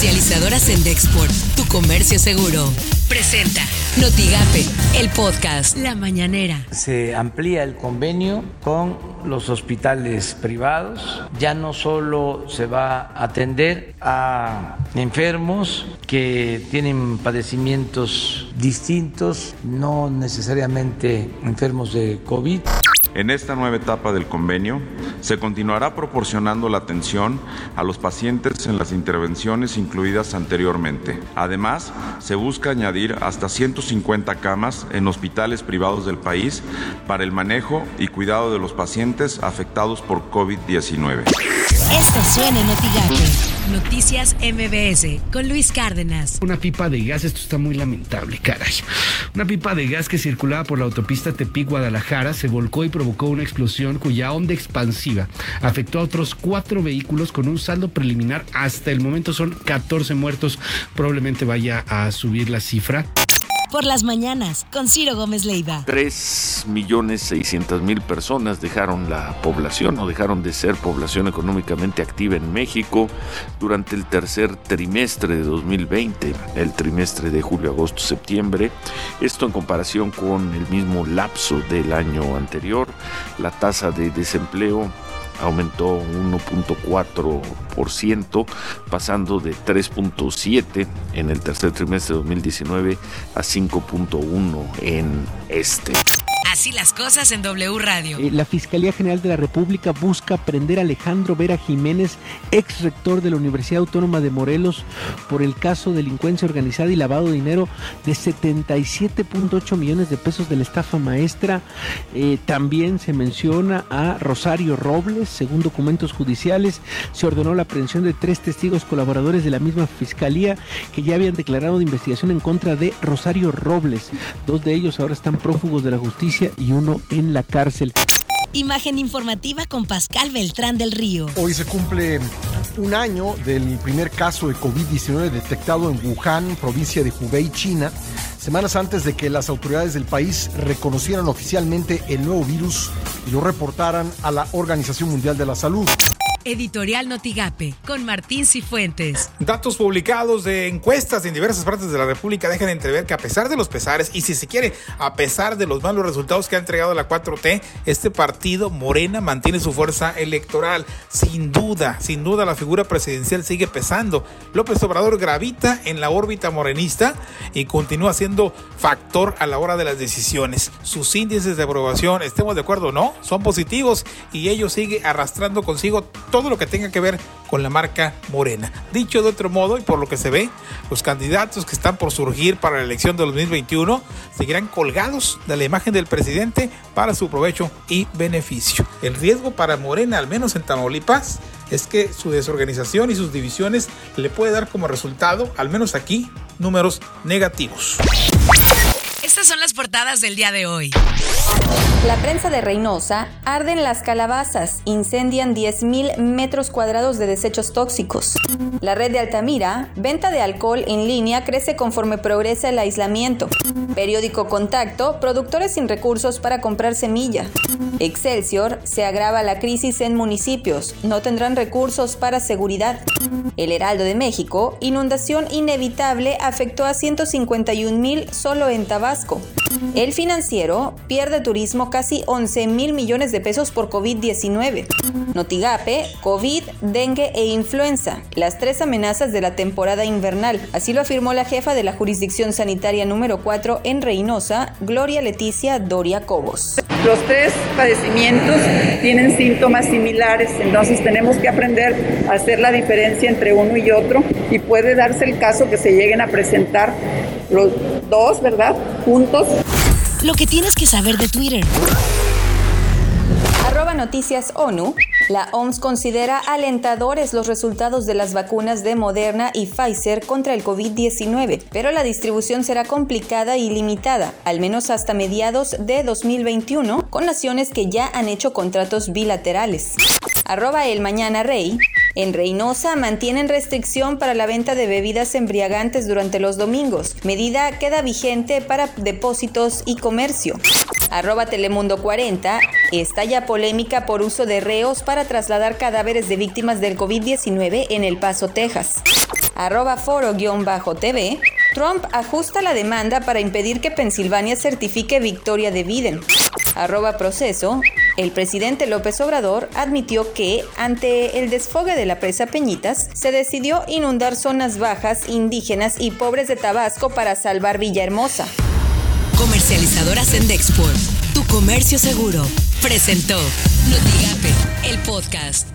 Comercializadoras en Dexport, tu comercio seguro. Presenta Notigape, el podcast La Mañanera. Se amplía el convenio con los hospitales privados. Ya no solo se va a atender a enfermos que tienen padecimientos distintos, no necesariamente enfermos de COVID. En esta nueva etapa del convenio se continuará proporcionando la atención a los pacientes en las intervenciones incluidas anteriormente. Además, se busca añadir hasta 150 camas en hospitales privados del país para el manejo y cuidado de los pacientes afectados por COVID-19. Esto suena en Noticias MBS con Luis Cárdenas. Una pipa de gas, esto está muy lamentable, caray. Una pipa de gas que circulaba por la autopista Tepic-Guadalajara se volcó y provocó una explosión cuya onda expansiva afectó a otros cuatro vehículos con un saldo preliminar. Hasta el momento son 14 muertos. Probablemente vaya a subir la cifra por las mañanas con Ciro Gómez Leiva. 3 millones 600 mil personas dejaron la población o dejaron de ser población económicamente activa en México durante el tercer trimestre de 2020, el trimestre de julio, agosto, septiembre. Esto en comparación con el mismo lapso del año anterior. La tasa de desempleo aumentó 1.4%, pasando de 3.7 en el tercer trimestre de 2019 a 5.1 en este. Así las cosas en W Radio. Eh, la Fiscalía General de la República busca prender a Alejandro Vera Jiménez, ex rector de la Universidad Autónoma de Morelos, por el caso de delincuencia organizada y lavado de dinero de 77.8 millones de pesos de la estafa maestra. Eh, también se menciona a Rosario Robles, según documentos judiciales. Se ordenó la aprehensión de tres testigos colaboradores de la misma Fiscalía que ya habían declarado de investigación en contra de Rosario Robles. Dos de ellos ahora están prófugos de la justicia y uno en la cárcel. Imagen informativa con Pascal Beltrán del Río. Hoy se cumple un año del primer caso de COVID-19 detectado en Wuhan, provincia de Hubei, China, semanas antes de que las autoridades del país reconocieran oficialmente el nuevo virus y lo reportaran a la Organización Mundial de la Salud. Editorial Notigape, con Martín Cifuentes. Datos publicados de encuestas en diversas partes de la República dejan entrever que a pesar de los pesares, y si se quiere, a pesar de los malos resultados que ha entregado la 4T, este partido, Morena, mantiene su fuerza electoral. Sin duda, sin duda la figura presidencial sigue pesando. López Obrador gravita en la órbita morenista y continúa siendo factor a la hora de las decisiones. Sus índices de aprobación, estemos de acuerdo o no, son positivos y ello sigue arrastrando consigo todo lo que tenga que ver con la marca Morena. Dicho de otro modo, y por lo que se ve, los candidatos que están por surgir para la elección de 2021 seguirán colgados de la imagen del presidente para su provecho y beneficio. El riesgo para Morena, al menos en Tamaulipas, es que su desorganización y sus divisiones le puede dar como resultado, al menos aquí, números negativos. Estas son las portadas del día de hoy. La prensa de Reynosa arden las calabazas, incendian 10.000 metros cuadrados de desechos tóxicos. La red de Altamira, venta de alcohol en línea crece conforme progresa el aislamiento. Periódico Contacto, productores sin recursos para comprar semilla. Excelsior, se agrava la crisis en municipios, no tendrán recursos para seguridad. El Heraldo de México, inundación inevitable afectó a 151 mil solo en Tabasco. El financiero pierde turismo casi 11 mil millones de pesos por COVID-19. Notigape, COVID, dengue e influenza, las tres amenazas de la temporada invernal. Así lo afirmó la jefa de la jurisdicción sanitaria número 4 en Reynosa, Gloria Leticia Doria Cobos. Los tres padecimientos tienen síntomas similares, entonces tenemos que aprender a hacer la diferencia entre uno y otro y puede darse el caso que se lleguen a presentar los dos, ¿verdad? Juntos. Lo que tienes que saber de Twitter. Noticias ONU. La OMS considera alentadores los resultados de las vacunas de Moderna y Pfizer contra el COVID-19, pero la distribución será complicada y limitada, al menos hasta mediados de 2021, con naciones que ya han hecho contratos bilaterales. Arroba el Mañana Rey. En Reynosa mantienen restricción para la venta de bebidas embriagantes durante los domingos. Medida queda vigente para depósitos y comercio. Arroba Telemundo 40. Estalla polémica por uso de reos para trasladar cadáveres de víctimas del COVID-19 en El Paso, Texas. arroba foro-tv, Trump ajusta la demanda para impedir que Pensilvania certifique victoria de Biden. Arroba proceso, el presidente López Obrador admitió que, ante el desfogue de la presa Peñitas, se decidió inundar zonas bajas, indígenas y pobres de Tabasco para salvar Villahermosa. Comercializadora Sendexport, tu comercio seguro, presentó Notigape, el podcast.